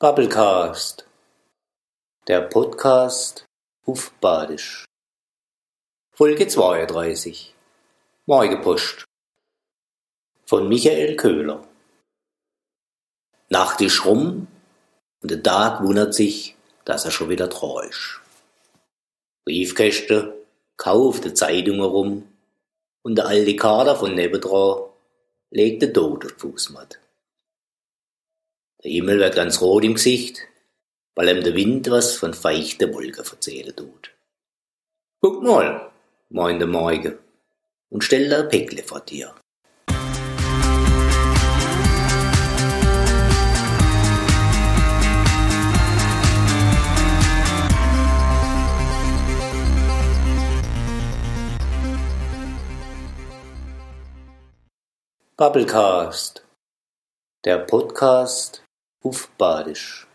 Bubblecast, der Podcast auf Badisch. Folge 32. Morgenpost. Von Michael Köhler. Nacht ist rum und der Tag wundert sich, dass er schon wieder ist. Briefkäste, kaufte Zeitung herum und der alte Kader von nebendran legte Tod auf die Fußmatte. Der Himmel wird ganz rot im Gesicht, weil ihm der Wind was von feuchten Wolken erzählen tut. Guck mal, meint der Morgen und stellt ein Päckle vor dir. Bubblecast, der Podcast auf Badisch.